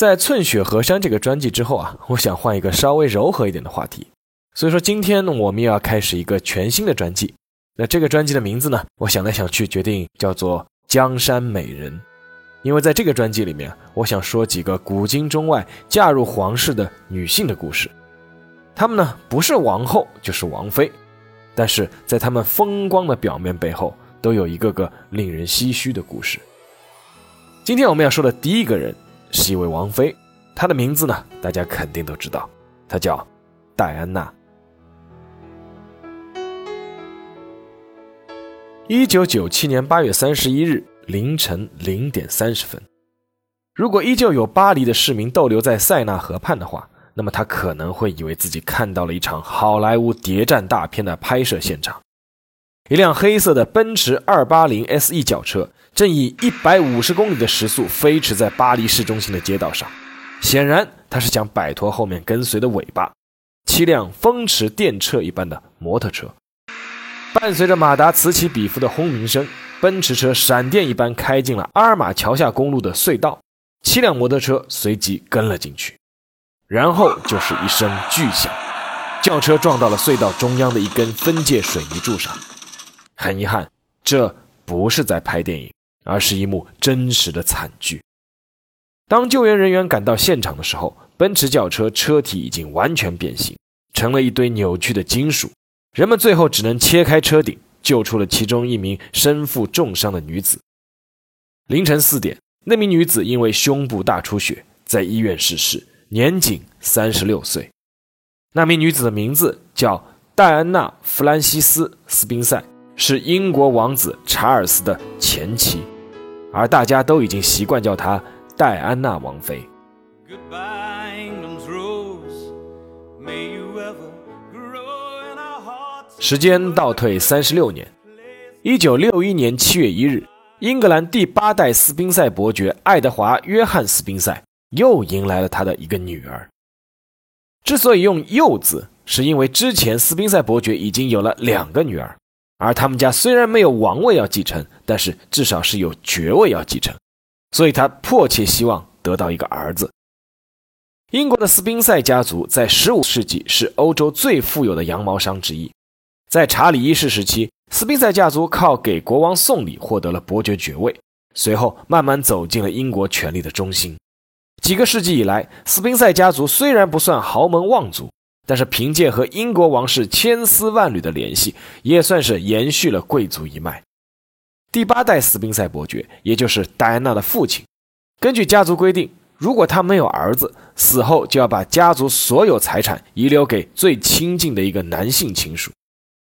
在《寸雪河山》这个专辑之后啊，我想换一个稍微柔和一点的话题。所以说，今天呢，我们又要开始一个全新的专辑。那这个专辑的名字呢，我想来想去，决定叫做《江山美人》，因为在这个专辑里面，我想说几个古今中外嫁入皇室的女性的故事。她们呢，不是王后就是王妃，但是在她们风光的表面背后。都有一个个令人唏嘘的故事。今天我们要说的第一个人是一位王妃，她的名字呢，大家肯定都知道，她叫戴安娜。一九九七年八月三十一日凌晨零点三十分，如果依旧有巴黎的市民逗留在塞纳河畔的话，那么他可能会以为自己看到了一场好莱坞谍战大片的拍摄现场。一辆黑色的奔驰 280SE 轿车正以150公里的时速飞驰在巴黎市中心的街道上，显然他是想摆脱后面跟随的尾巴。七辆风驰电掣一般的摩托车，伴随着马达此起彼伏的轰鸣声，奔驰车闪电一般开进了阿尔马桥下公路的隧道，七辆摩托车随即跟了进去，然后就是一声巨响，轿车撞到了隧道中央的一根分界水泥柱上。很遗憾，这不是在拍电影，而是一幕真实的惨剧。当救援人员赶到现场的时候，奔驰轿车车体已经完全变形，成了一堆扭曲的金属。人们最后只能切开车顶，救出了其中一名身负重伤的女子。凌晨四点，那名女子因为胸部大出血，在医院逝世，年仅三十六岁。那名女子的名字叫戴安娜·弗兰西斯·斯宾塞。是英国王子查尔斯的前妻，而大家都已经习惯叫她戴安娜王妃。时间倒退三十六年，一九六一年七月一日，英格兰第八代斯宾塞伯爵爱德华·约翰·斯宾塞又迎来了他的一个女儿。之所以用“又”字，是因为之前斯宾塞伯爵已经有了两个女儿。而他们家虽然没有王位要继承，但是至少是有爵位要继承，所以他迫切希望得到一个儿子。英国的斯宾塞家族在15世纪是欧洲最富有的羊毛商之一，在查理一世时期，斯宾塞家族靠给国王送礼获得了伯爵爵位，随后慢慢走进了英国权力的中心。几个世纪以来，斯宾塞家族虽然不算豪门望族。但是凭借和英国王室千丝万缕的联系，也算是延续了贵族一脉。第八代斯宾塞伯爵，也就是戴安娜的父亲，根据家族规定，如果他没有儿子，死后就要把家族所有财产遗留给最亲近的一个男性亲属。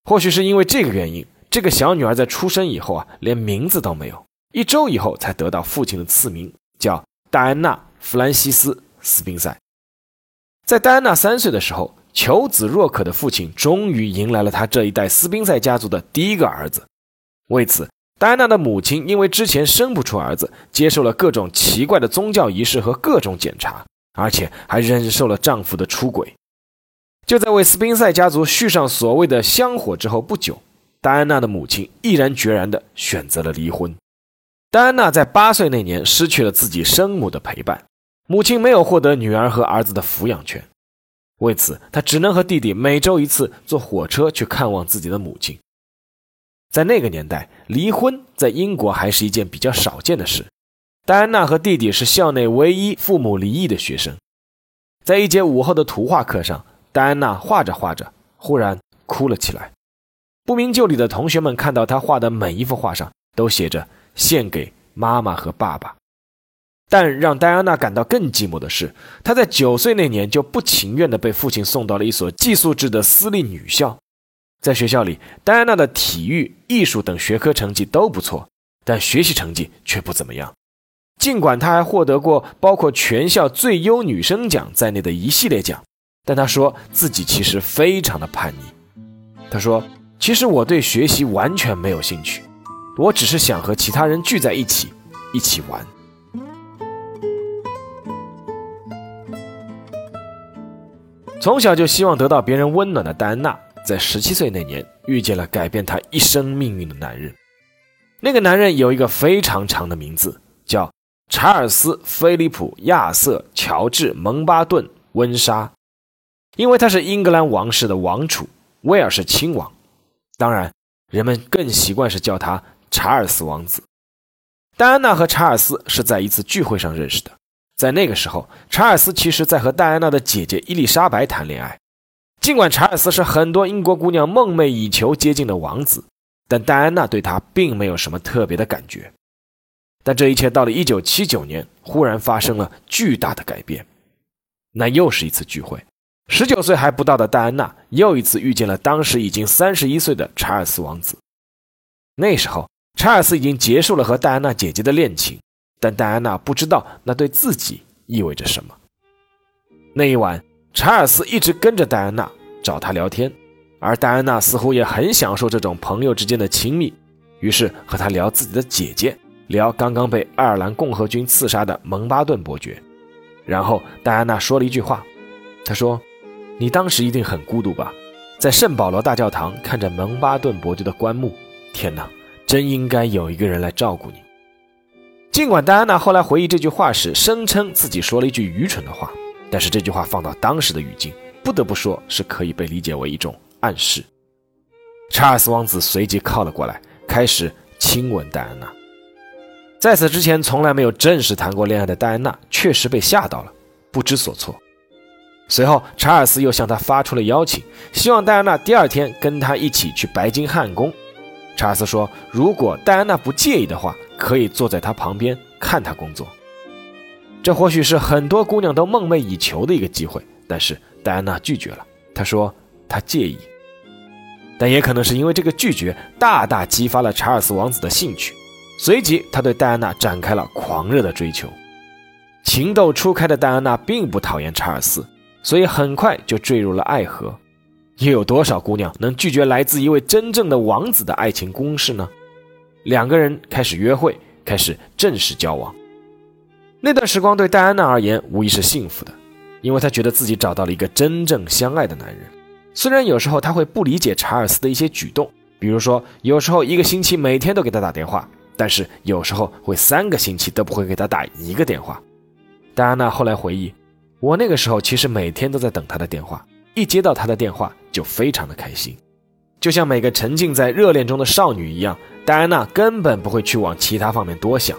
或许是因为这个原因，这个小女儿在出生以后啊，连名字都没有，一周以后才得到父亲的赐名，叫戴安娜·弗兰西斯·斯宾塞。在戴安娜三岁的时候。求子若渴的父亲终于迎来了他这一代斯宾塞家族的第一个儿子。为此，戴安娜的母亲因为之前生不出儿子，接受了各种奇怪的宗教仪式和各种检查，而且还忍受了丈夫的出轨。就在为斯宾塞家族续上所谓的香火之后不久，戴安娜的母亲毅然决然地选择了离婚。戴安娜在八岁那年失去了自己生母的陪伴，母亲没有获得女儿和儿子的抚养权。为此，他只能和弟弟每周一次坐火车去看望自己的母亲。在那个年代，离婚在英国还是一件比较少见的事。戴安娜和弟弟是校内唯一父母离异的学生。在一节午后的图画课上，戴安娜画着画着，忽然哭了起来。不明就里的同学们看到她画的每一幅画上都写着“献给妈妈和爸爸”。但让戴安娜感到更寂寞的是，她在九岁那年就不情愿地被父亲送到了一所寄宿制的私立女校。在学校里，戴安娜的体育、艺术等学科成绩都不错，但学习成绩却不怎么样。尽管她还获得过包括全校最优女生奖在内的一系列奖，但她说自己其实非常的叛逆。她说：“其实我对学习完全没有兴趣，我只是想和其他人聚在一起，一起玩。”从小就希望得到别人温暖的戴安娜，在十七岁那年遇见了改变她一生命运的男人。那个男人有一个非常长的名字，叫查尔斯·菲利普·亚瑟·乔治·蒙巴顿·温莎，因为他是英格兰王室的王储，威尔士亲王。当然，人们更习惯是叫他查尔斯王子。戴安娜和查尔斯是在一次聚会上认识的。在那个时候，查尔斯其实在和戴安娜的姐姐伊丽莎白谈恋爱。尽管查尔斯是很多英国姑娘梦寐以求接近的王子，但戴安娜对他并没有什么特别的感觉。但这一切到了1979年，忽然发生了巨大的改变。那又是一次聚会，19岁还不到的戴安娜又一次遇见了当时已经31岁的查尔斯王子。那时候，查尔斯已经结束了和戴安娜姐姐的恋情。但戴安娜不知道那对自己意味着什么。那一晚，查尔斯一直跟着戴安娜找她聊天，而戴安娜似乎也很享受这种朋友之间的亲密，于是和他聊自己的姐姐，聊刚刚被爱尔兰共和军刺杀的蒙巴顿伯爵。然后戴安娜说了一句话，她说：“你当时一定很孤独吧，在圣保罗大教堂看着蒙巴顿伯爵的棺木。天哪，真应该有一个人来照顾你。”尽管戴安娜后来回忆这句话时声称自己说了一句愚蠢的话，但是这句话放到当时的语境，不得不说是可以被理解为一种暗示。查尔斯王子随即靠了过来，开始亲吻戴安娜。在此之前从来没有正式谈过恋爱的戴安娜确实被吓到了，不知所措。随后，查尔斯又向她发出了邀请，希望戴安娜第二天跟他一起去白金汉宫。查尔斯说：“如果戴安娜不介意的话。”可以坐在他旁边看他工作，这或许是很多姑娘都梦寐以求的一个机会。但是戴安娜拒绝了，她说她介意，但也可能是因为这个拒绝大大激发了查尔斯王子的兴趣，随即他对戴安娜展开了狂热的追求。情窦初开的戴安娜并不讨厌查尔斯，所以很快就坠入了爱河。又有多少姑娘能拒绝来自一位真正的王子的爱情攻势呢？两个人开始约会，开始正式交往。那段时光对戴安娜而言无疑是幸福的，因为她觉得自己找到了一个真正相爱的男人。虽然有时候她会不理解查尔斯的一些举动，比如说有时候一个星期每天都给他打电话，但是有时候会三个星期都不会给他打一个电话。戴安娜后来回忆：“我那个时候其实每天都在等他的电话，一接到他的电话就非常的开心。”就像每个沉浸在热恋中的少女一样，戴安娜根本不会去往其他方面多想。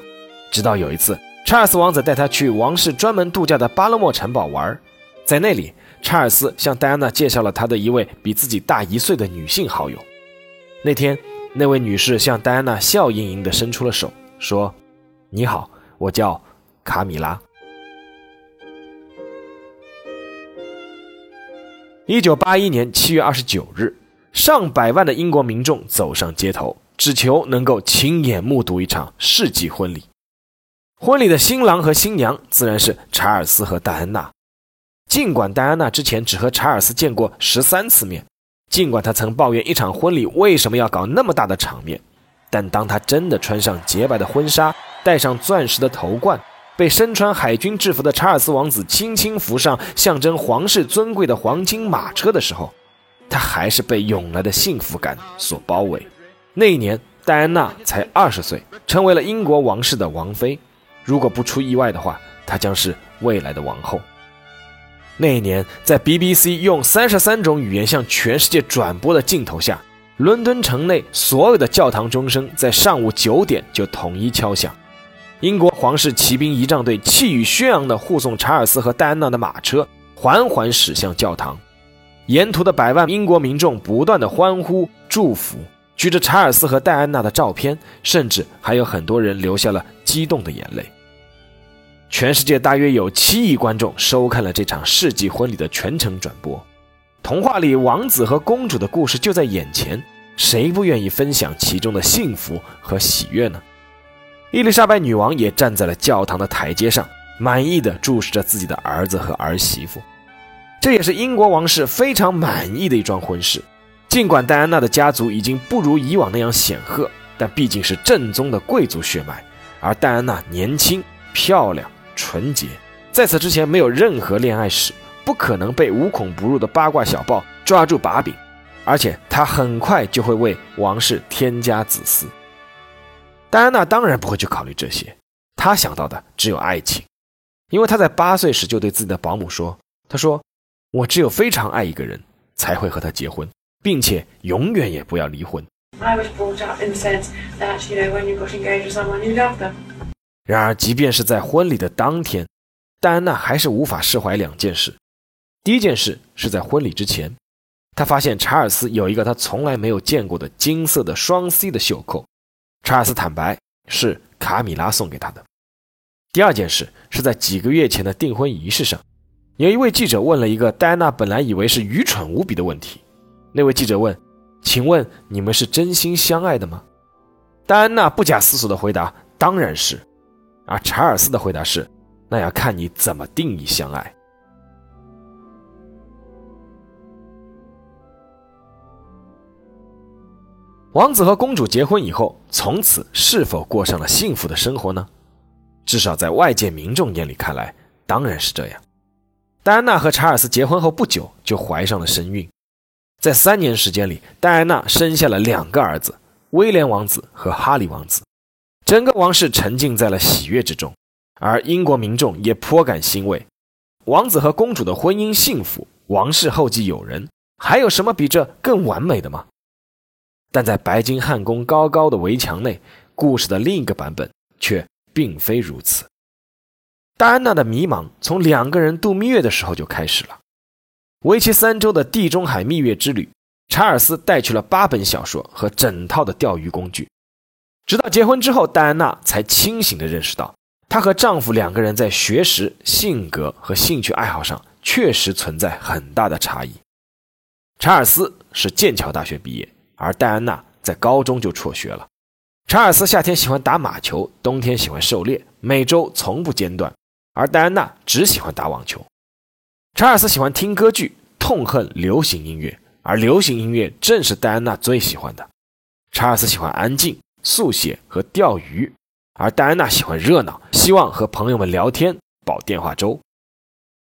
直到有一次，查尔斯王子带她去王室专门度假的巴勒莫城堡玩，在那里，查尔斯向戴安娜介绍了他的一位比自己大一岁的女性好友。那天，那位女士向戴安娜笑盈盈地伸出了手，说：“你好，我叫卡米拉。”一九八一年七月二十九日。上百万的英国民众走上街头，只求能够亲眼目睹一场世纪婚礼。婚礼的新郎和新娘自然是查尔斯和戴安娜。尽管戴安娜之前只和查尔斯见过十三次面，尽管她曾抱怨一场婚礼为什么要搞那么大的场面，但当她真的穿上洁白的婚纱，戴上钻石的头冠，被身穿海军制服的查尔斯王子轻轻扶上象征皇室尊贵的黄金马车的时候，他还是被涌来的幸福感所包围。那一年，戴安娜才二十岁，成为了英国王室的王妃。如果不出意外的话，她将是未来的王后。那一年，在 BBC 用三十三种语言向全世界转播的镜头下，伦敦城内所有的教堂钟声在上午九点就统一敲响。英国皇室骑兵仪仗队气宇轩昂地护送查尔斯和戴安娜的马车缓缓驶向教堂。沿途的百万英国民众不断的欢呼祝福，举着查尔斯和戴安娜的照片，甚至还有很多人流下了激动的眼泪。全世界大约有七亿观众收看了这场世纪婚礼的全程转播。童话里王子和公主的故事就在眼前，谁不愿意分享其中的幸福和喜悦呢？伊丽莎白女王也站在了教堂的台阶上，满意的注视着自己的儿子和儿媳妇。这也是英国王室非常满意的一桩婚事。尽管戴安娜的家族已经不如以往那样显赫，但毕竟是正宗的贵族血脉，而戴安娜年轻、漂亮、纯洁，在此之前没有任何恋爱史，不可能被无孔不入的八卦小报抓住把柄，而且她很快就会为王室添加子嗣。戴安娜当然不会去考虑这些，她想到的只有爱情，因为她在八岁时就对自己的保姆说：“她说。”我只有非常爱一个人，才会和他结婚，并且永远也不要离婚。然而，即便是在婚礼的当天，戴安娜还是无法释怀两件事。第一件事是在婚礼之前，她发现查尔斯有一个她从来没有见过的金色的双 C 的袖扣。查尔斯坦白是卡米拉送给他的。第二件事是在几个月前的订婚仪式上。有一位记者问了一个戴安娜本来以为是愚蠢无比的问题。那位记者问：“请问你们是真心相爱的吗？”戴安娜不假思索地回答：“当然是。”而查尔斯的回答是：“那要看你怎么定义相爱。”王子和公主结婚以后，从此是否过上了幸福的生活呢？至少在外界民众眼里看来，当然是这样。戴安娜和查尔斯结婚后不久就怀上了身孕，在三年时间里，戴安娜生下了两个儿子，威廉王子和哈利王子。整个王室沉浸在了喜悦之中，而英国民众也颇感欣慰。王子和公主的婚姻幸福，王室后继有人，还有什么比这更完美的吗？但在白金汉宫高高的围墙内，故事的另一个版本却并非如此。戴安娜的迷茫从两个人度蜜月的时候就开始了。为期三周的地中海蜜月之旅，查尔斯带去了八本小说和整套的钓鱼工具。直到结婚之后，戴安娜才清醒地认识到，她和丈夫两个人在学识、性格和兴趣爱好上确实存在很大的差异。查尔斯是剑桥大学毕业，而戴安娜在高中就辍学了。查尔斯夏天喜欢打马球，冬天喜欢狩猎，每周从不间断。而戴安娜只喜欢打网球，查尔斯喜欢听歌剧，痛恨流行音乐，而流行音乐正是戴安娜最喜欢的。查尔斯喜欢安静、速写和钓鱼，而戴安娜喜欢热闹，希望和朋友们聊天、煲电话粥。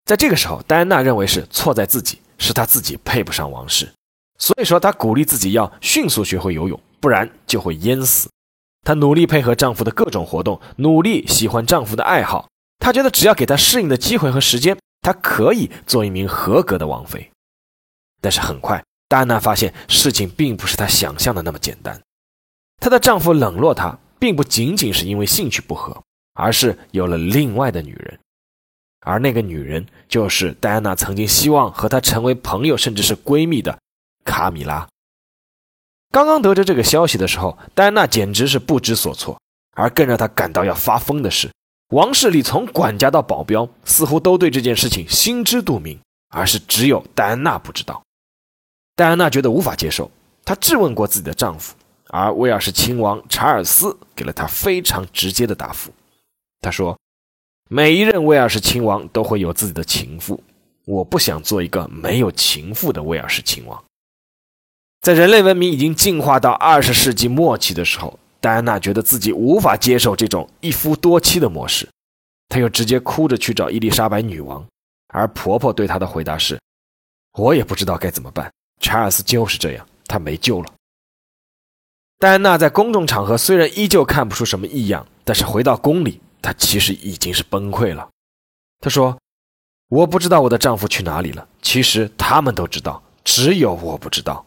在这个时候，戴安娜认为是错在自己，是她自己配不上王室，所以说她鼓励自己要迅速学会游泳，不然就会淹死。她努力配合丈夫的各种活动，努力喜欢丈夫的爱好。她觉得只要给她适应的机会和时间，她可以做一名合格的王妃。但是很快，戴安娜发现事情并不是她想象的那么简单。她的丈夫冷落她，并不仅仅是因为兴趣不合，而是有了另外的女人。而那个女人就是戴安娜曾经希望和她成为朋友甚至是闺蜜的卡米拉。刚刚得知这个消息的时候，戴安娜简直是不知所措。而更让她感到要发疯的是。王室里从管家到保镖，似乎都对这件事情心知肚明，而是只有戴安娜不知道。戴安娜觉得无法接受，她质问过自己的丈夫，而威尔士亲王查尔斯给了她非常直接的答复。他说：“每一任威尔士亲王都会有自己的情妇，我不想做一个没有情妇的威尔士亲王。”在人类文明已经进化到二十世纪末期的时候。戴安娜觉得自己无法接受这种一夫多妻的模式，她又直接哭着去找伊丽莎白女王，而婆婆对她的回答是：“我也不知道该怎么办，查尔斯就是这样，他没救了。”戴安娜在公众场合虽然依旧看不出什么异样，但是回到宫里，她其实已经是崩溃了。她说：“我不知道我的丈夫去哪里了，其实他们都知道，只有我不知道。”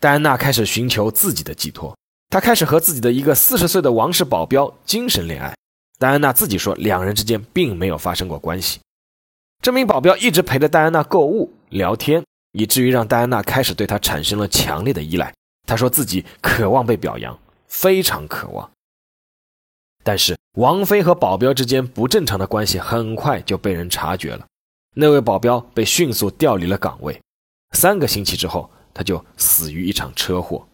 戴安娜开始寻求自己的寄托，她开始和自己的一个四十岁的王室保镖精神恋爱。戴安娜自己说，两人之间并没有发生过关系。这名保镖一直陪着戴安娜购物、聊天，以至于让戴安娜开始对他产生了强烈的依赖。她说自己渴望被表扬，非常渴望。但是王妃和保镖之间不正常的关系很快就被人察觉了，那位保镖被迅速调离了岗位。三个星期之后。他就死于一场车祸，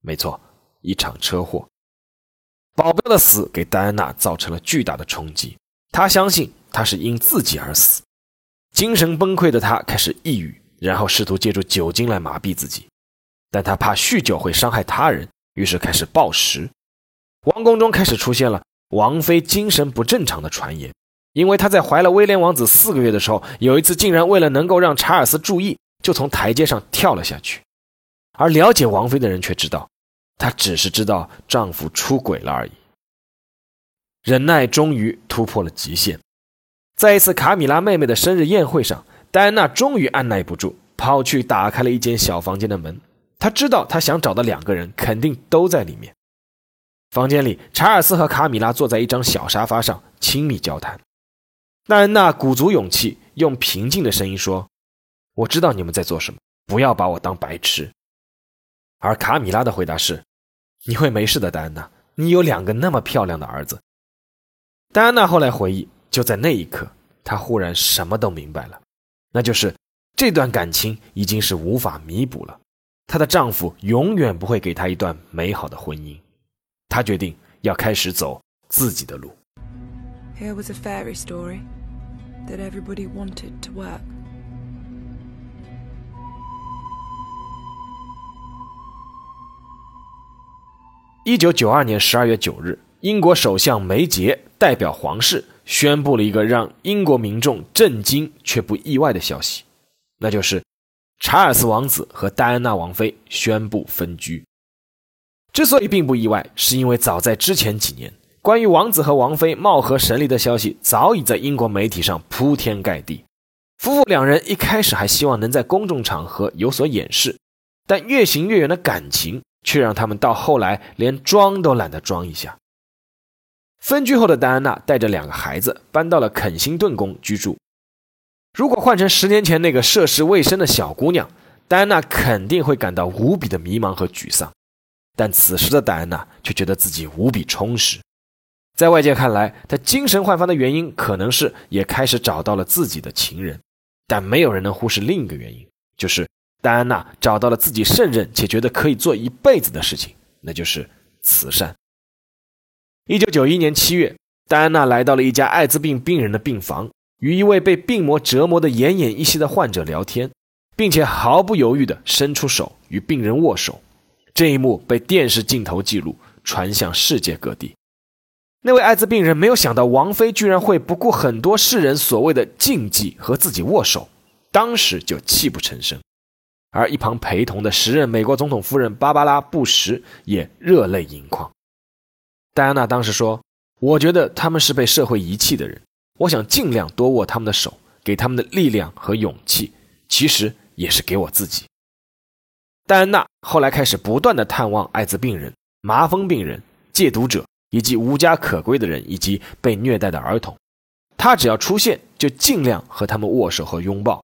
没错，一场车祸。保镖的死给戴安娜造成了巨大的冲击，她相信他是因自己而死。精神崩溃的她开始抑郁，然后试图借助酒精来麻痹自己，但他怕酗酒会伤害他人，于是开始暴食。王宫中开始出现了王妃精神不正常的传言，因为她在怀了威廉王子四个月的时候，有一次竟然为了能够让查尔斯注意，就从台阶上跳了下去。而了解王妃的人却知道，她只是知道丈夫出轨了而已。忍耐终于突破了极限。在一次卡米拉妹妹的生日宴会上，戴安娜终于按耐不住，跑去打开了一间小房间的门。她知道，她想找的两个人肯定都在里面。房间里，查尔斯和卡米拉坐在一张小沙发上亲密交谈。戴安娜鼓足勇气，用平静的声音说：“我知道你们在做什么，不要把我当白痴。”而卡米拉的回答是：“你会没事的，戴安娜，你有两个那么漂亮的儿子。”戴安娜后来回忆。就在那一刻，她忽然什么都明白了，那就是这段感情已经是无法弥补了。她的丈夫永远不会给她一段美好的婚姻。她决定要开始走自己的路。Here was a fairy story that everybody wanted to work. 一九九二年十二月九日，英国首相梅杰代表皇室。宣布了一个让英国民众震惊却不意外的消息，那就是查尔斯王子和戴安娜王妃宣布分居。之所以并不意外，是因为早在之前几年，关于王子和王妃貌合神离的消息早已在英国媒体上铺天盖地。夫妇两人一开始还希望能在公众场合有所掩饰，但越行越远的感情却让他们到后来连装都懒得装一下。分居后的戴安娜带着两个孩子搬到了肯辛顿宫居住。如果换成十年前那个涉世未深的小姑娘，戴安娜肯定会感到无比的迷茫和沮丧。但此时的戴安娜却觉得自己无比充实。在外界看来，她精神焕发的原因可能是也开始找到了自己的情人，但没有人能忽视另一个原因，就是戴安娜找到了自己胜任且觉得可以做一辈子的事情，那就是慈善。一九九一年七月，戴安娜来到了一家艾滋病病人的病房，与一位被病魔折磨得奄奄一息的患者聊天，并且毫不犹豫地伸出手与病人握手。这一幕被电视镜头记录，传向世界各地。那位艾滋病人没有想到王菲居然会不顾很多世人所谓的禁忌和自己握手，当时就泣不成声。而一旁陪同的时任美国总统夫人芭芭拉·布什也热泪盈眶。戴安娜当时说：“我觉得他们是被社会遗弃的人，我想尽量多握他们的手，给他们的力量和勇气，其实也是给我自己。”戴安娜后来开始不断的探望艾滋病人、麻风病人、戒毒者以及无家可归的人以及被虐待的儿童，她只要出现就尽量和他们握手和拥抱。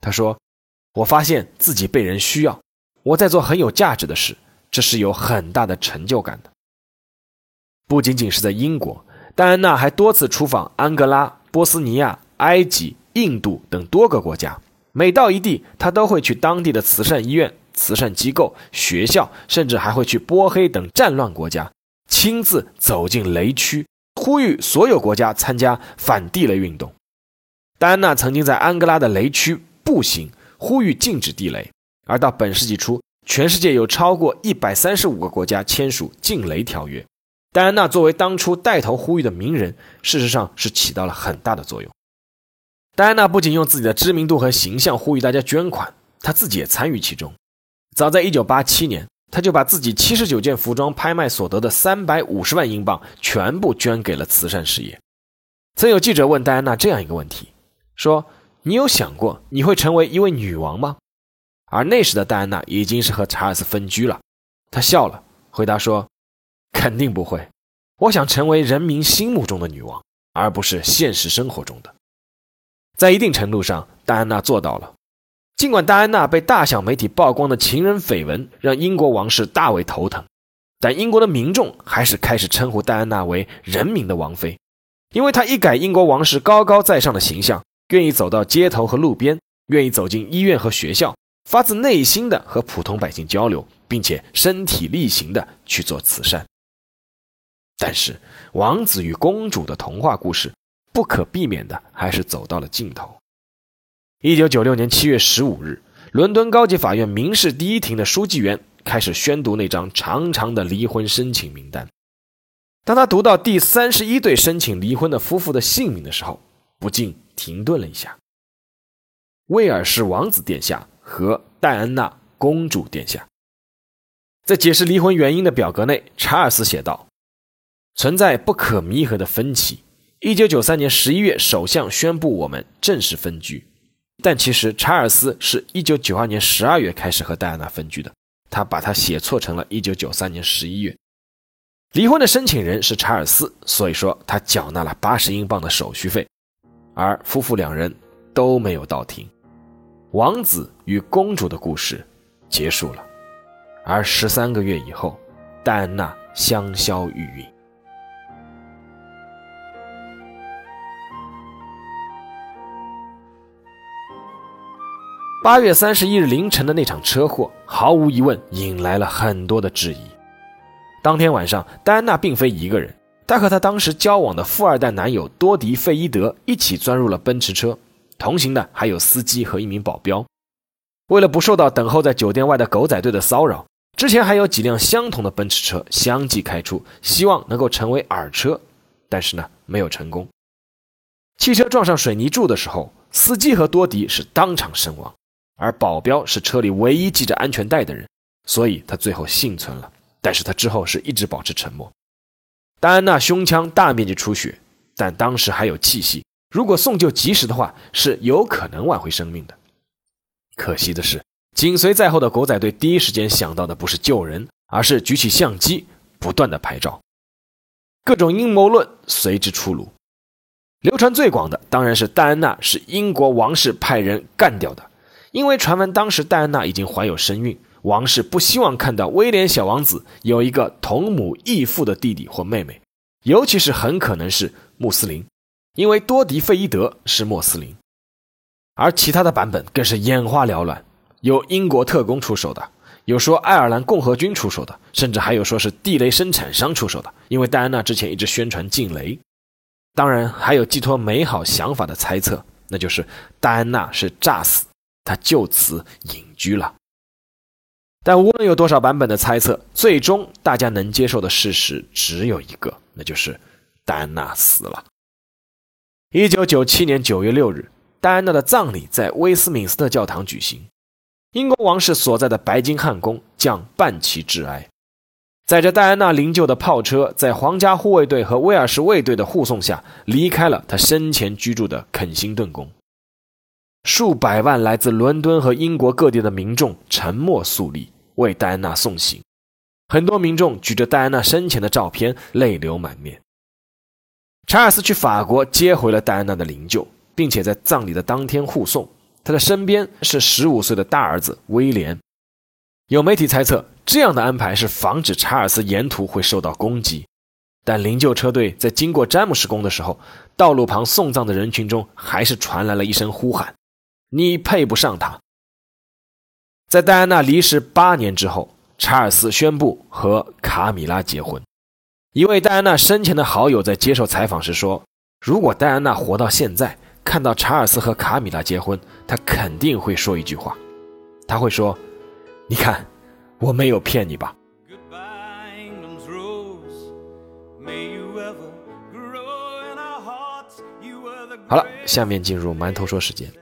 她说：“我发现自己被人需要，我在做很有价值的事，这是有很大的成就感的。”不仅仅是在英国，戴安娜还多次出访安哥拉、波斯尼亚、埃及、印度等多个国家。每到一地，她都会去当地的慈善医院、慈善机构、学校，甚至还会去波黑等战乱国家，亲自走进雷区，呼吁所有国家参加反地雷运动。戴安娜曾经在安哥拉的雷区步行，呼吁禁止地雷。而到本世纪初，全世界有超过一百三十五个国家签署禁雷条约。戴安娜作为当初带头呼吁的名人，事实上是起到了很大的作用。戴安娜不仅用自己的知名度和形象呼吁大家捐款，她自己也参与其中。早在1987年，她就把自己79件服装拍卖所得的350万英镑全部捐给了慈善事业。曾有记者问戴安娜这样一个问题：说你有想过你会成为一位女王吗？而那时的戴安娜已经是和查尔斯分居了。她笑了，回答说。肯定不会，我想成为人民心目中的女王，而不是现实生活中的。在一定程度上，戴安娜做到了。尽管戴安娜被大小媒体曝光的情人绯闻让英国王室大为头疼，但英国的民众还是开始称呼戴安娜为“人民的王妃”，因为她一改英国王室高高在上的形象，愿意走到街头和路边，愿意走进医院和学校，发自内心的和普通百姓交流，并且身体力行的去做慈善。但是，王子与公主的童话故事不可避免的还是走到了尽头。一九九六年七月十五日，伦敦高级法院民事第一庭的书记员开始宣读那张长长的离婚申请名单。当他读到第三十一对申请离婚的夫妇的姓名的时候，不禁停顿了一下：威尔士王子殿下和戴安娜公主殿下。在解释离婚原因的表格内，查尔斯写道：“存在不可弥合的分歧。一九九三年十一月，首相宣布我们正式分居，但其实查尔斯是一九九二年十二月开始和戴安娜分居的，他把它写错成了一九九三年十一月。”离婚的申请人是查尔斯，所以说他缴纳了八十英镑的手续费，而夫妇两人都没有到庭。王子与公主的故事结束了，而十三个月以后，戴安娜香消玉殒。八月三十一日凌晨的那场车祸，毫无疑问引来了很多的质疑。当天晚上，戴安娜并非一个人，她和她当时交往的富二代男友多迪·费伊德一起钻入了奔驰车，同行的还有司机和一名保镖。为了不受到等候在酒店外的狗仔队的骚扰，之前还有几辆相同的奔驰车相继开出，希望能够成为饵车，但是呢，没有成功。汽车撞上水泥柱的时候，司机和多迪是当场身亡，而保镖是车里唯一系着安全带的人，所以他最后幸存了。但是他之后是一直保持沉默。戴安娜胸腔大面积出血，但当时还有气息，如果送救及时的话，是有可能挽回生命的。可惜的是，紧随在后的狗仔队第一时间想到的不是救人，而是举起相机不断的拍照。各种阴谋论随之出炉，流传最广的当然是戴安娜是英国王室派人干掉的，因为传闻当时戴安娜已经怀有身孕。王室不希望看到威廉小王子有一个同母异父的弟弟或妹妹，尤其是很可能是穆斯林，因为多迪费伊德是穆斯林。而其他的版本更是眼花缭乱，有英国特工出手的，有说爱尔兰共和军出手的，甚至还有说是地雷生产商出手的，因为戴安娜之前一直宣传禁雷。当然，还有寄托美好想法的猜测，那就是戴安娜是诈死，她就此隐居了。但无论有多少版本的猜测，最终大家能接受的事实只有一个，那就是戴安娜死了。一九九七年九月六日，戴安娜的葬礼在威斯敏斯特教堂举行，英国王室所在的白金汉宫将半旗致哀。载着戴安娜灵柩的炮车，在皇家护卫队和威尔士卫队的护送下，离开了她生前居住的肯辛顿宫。数百万来自伦敦和英国各地的民众沉默肃立。为戴安娜送行，很多民众举着戴安娜生前的照片，泪流满面。查尔斯去法国接回了戴安娜的灵柩，并且在葬礼的当天护送。他的身边是十五岁的大儿子威廉。有媒体猜测，这样的安排是防止查尔斯沿途会受到攻击。但灵柩车队在经过詹姆士宫的时候，道路旁送葬的人群中还是传来了一声呼喊：“你配不上他。”在戴安娜离世八年之后，查尔斯宣布和卡米拉结婚。一位戴安娜生前的好友在接受采访时说：“如果戴安娜活到现在，看到查尔斯和卡米拉结婚，她肯定会说一句话，他会说：‘你看，我没有骗你吧。’”好了，下面进入馒头说时间。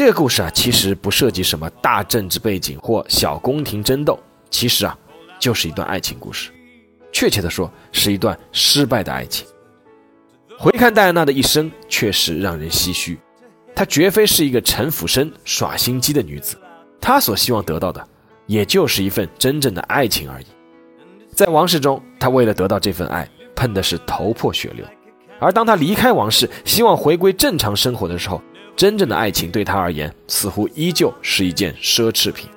这个故事啊，其实不涉及什么大政治背景或小宫廷争斗，其实啊，就是一段爱情故事。确切的说，是一段失败的爱情。回看戴安娜的一生，确实让人唏嘘。她绝非是一个城府深、耍心机的女子，她所希望得到的，也就是一份真正的爱情而已。在王室中，她为了得到这份爱，碰的是头破血流；而当她离开王室，希望回归正常生活的时候，真正的爱情对他而言，似乎依旧是一件奢侈品。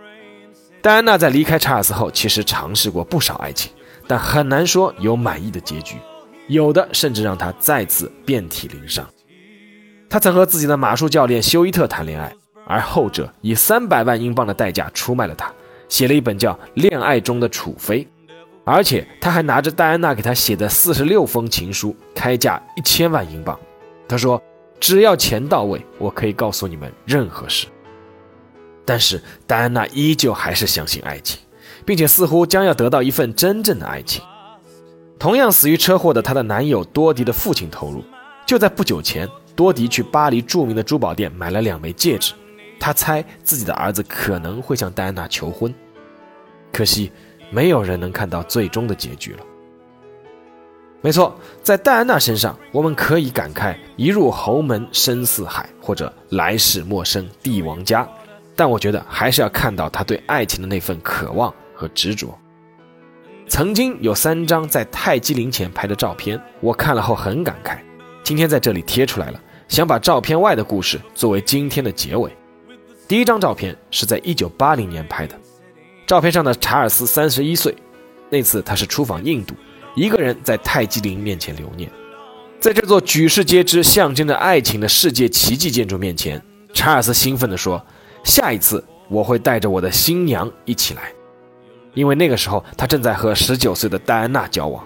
戴安娜在离开查尔斯后，其实尝试过不少爱情，但很难说有满意的结局，有的甚至让她再次遍体鳞伤。她曾和自己的马术教练休伊特谈恋爱，而后者以三百万英镑的代价出卖了她，写了一本叫《恋爱中的楚妃》，而且他还拿着戴安娜给他写的四十六封情书，开价一千万英镑。他说。只要钱到位，我可以告诉你们任何事。但是戴安娜依旧还是相信爱情，并且似乎将要得到一份真正的爱情。同样死于车祸的她的男友多迪的父亲透露，就在不久前，多迪去巴黎著名的珠宝店买了两枚戒指，他猜自己的儿子可能会向戴安娜求婚。可惜，没有人能看到最终的结局了。没错，在戴安娜身上，我们可以感慨“一入侯门深似海”或者“来世陌生帝王家”，但我觉得还是要看到她对爱情的那份渴望和执着。曾经有三张在泰姬陵前拍的照片，我看了后很感慨，今天在这里贴出来了，想把照片外的故事作为今天的结尾。第一张照片是在1980年拍的，照片上的查尔斯三十一岁，那次他是出访印度。一个人在泰姬陵面前留念，在这座举世皆知、象征着爱情的世界奇迹建筑面前，查尔斯兴奋地说：“下一次我会带着我的新娘一起来，因为那个时候他正在和十九岁的戴安娜交往。”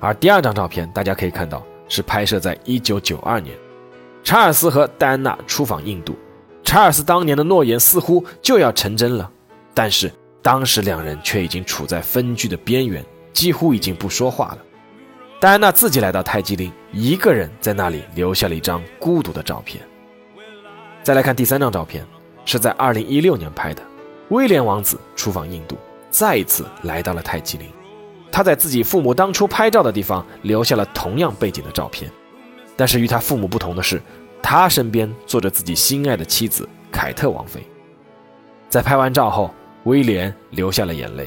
而第二张照片，大家可以看到是拍摄在一九九二年，查尔斯和戴安娜出访印度，查尔斯当年的诺言似乎就要成真了，但是当时两人却已经处在分居的边缘。几乎已经不说话了。戴安娜自己来到泰姬陵，一个人在那里留下了一张孤独的照片。再来看第三张照片，是在2016年拍的。威廉王子出访印度，再一次来到了泰姬陵。他在自己父母当初拍照的地方留下了同样背景的照片，但是与他父母不同的是，他身边坐着自己心爱的妻子凯特王妃。在拍完照后，威廉流下了眼泪，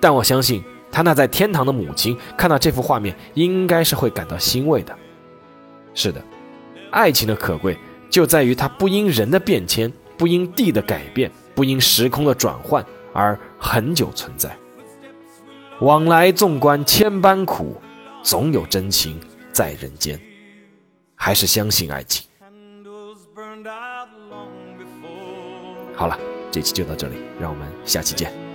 但我相信。他那在天堂的母亲看到这幅画面，应该是会感到欣慰的。是的，爱情的可贵就在于它不因人的变迁，不因地的改变，不因时空的转换而恒久存在。往来纵观千般苦，总有真情在人间。还是相信爱情。好了，这期就到这里，让我们下期见。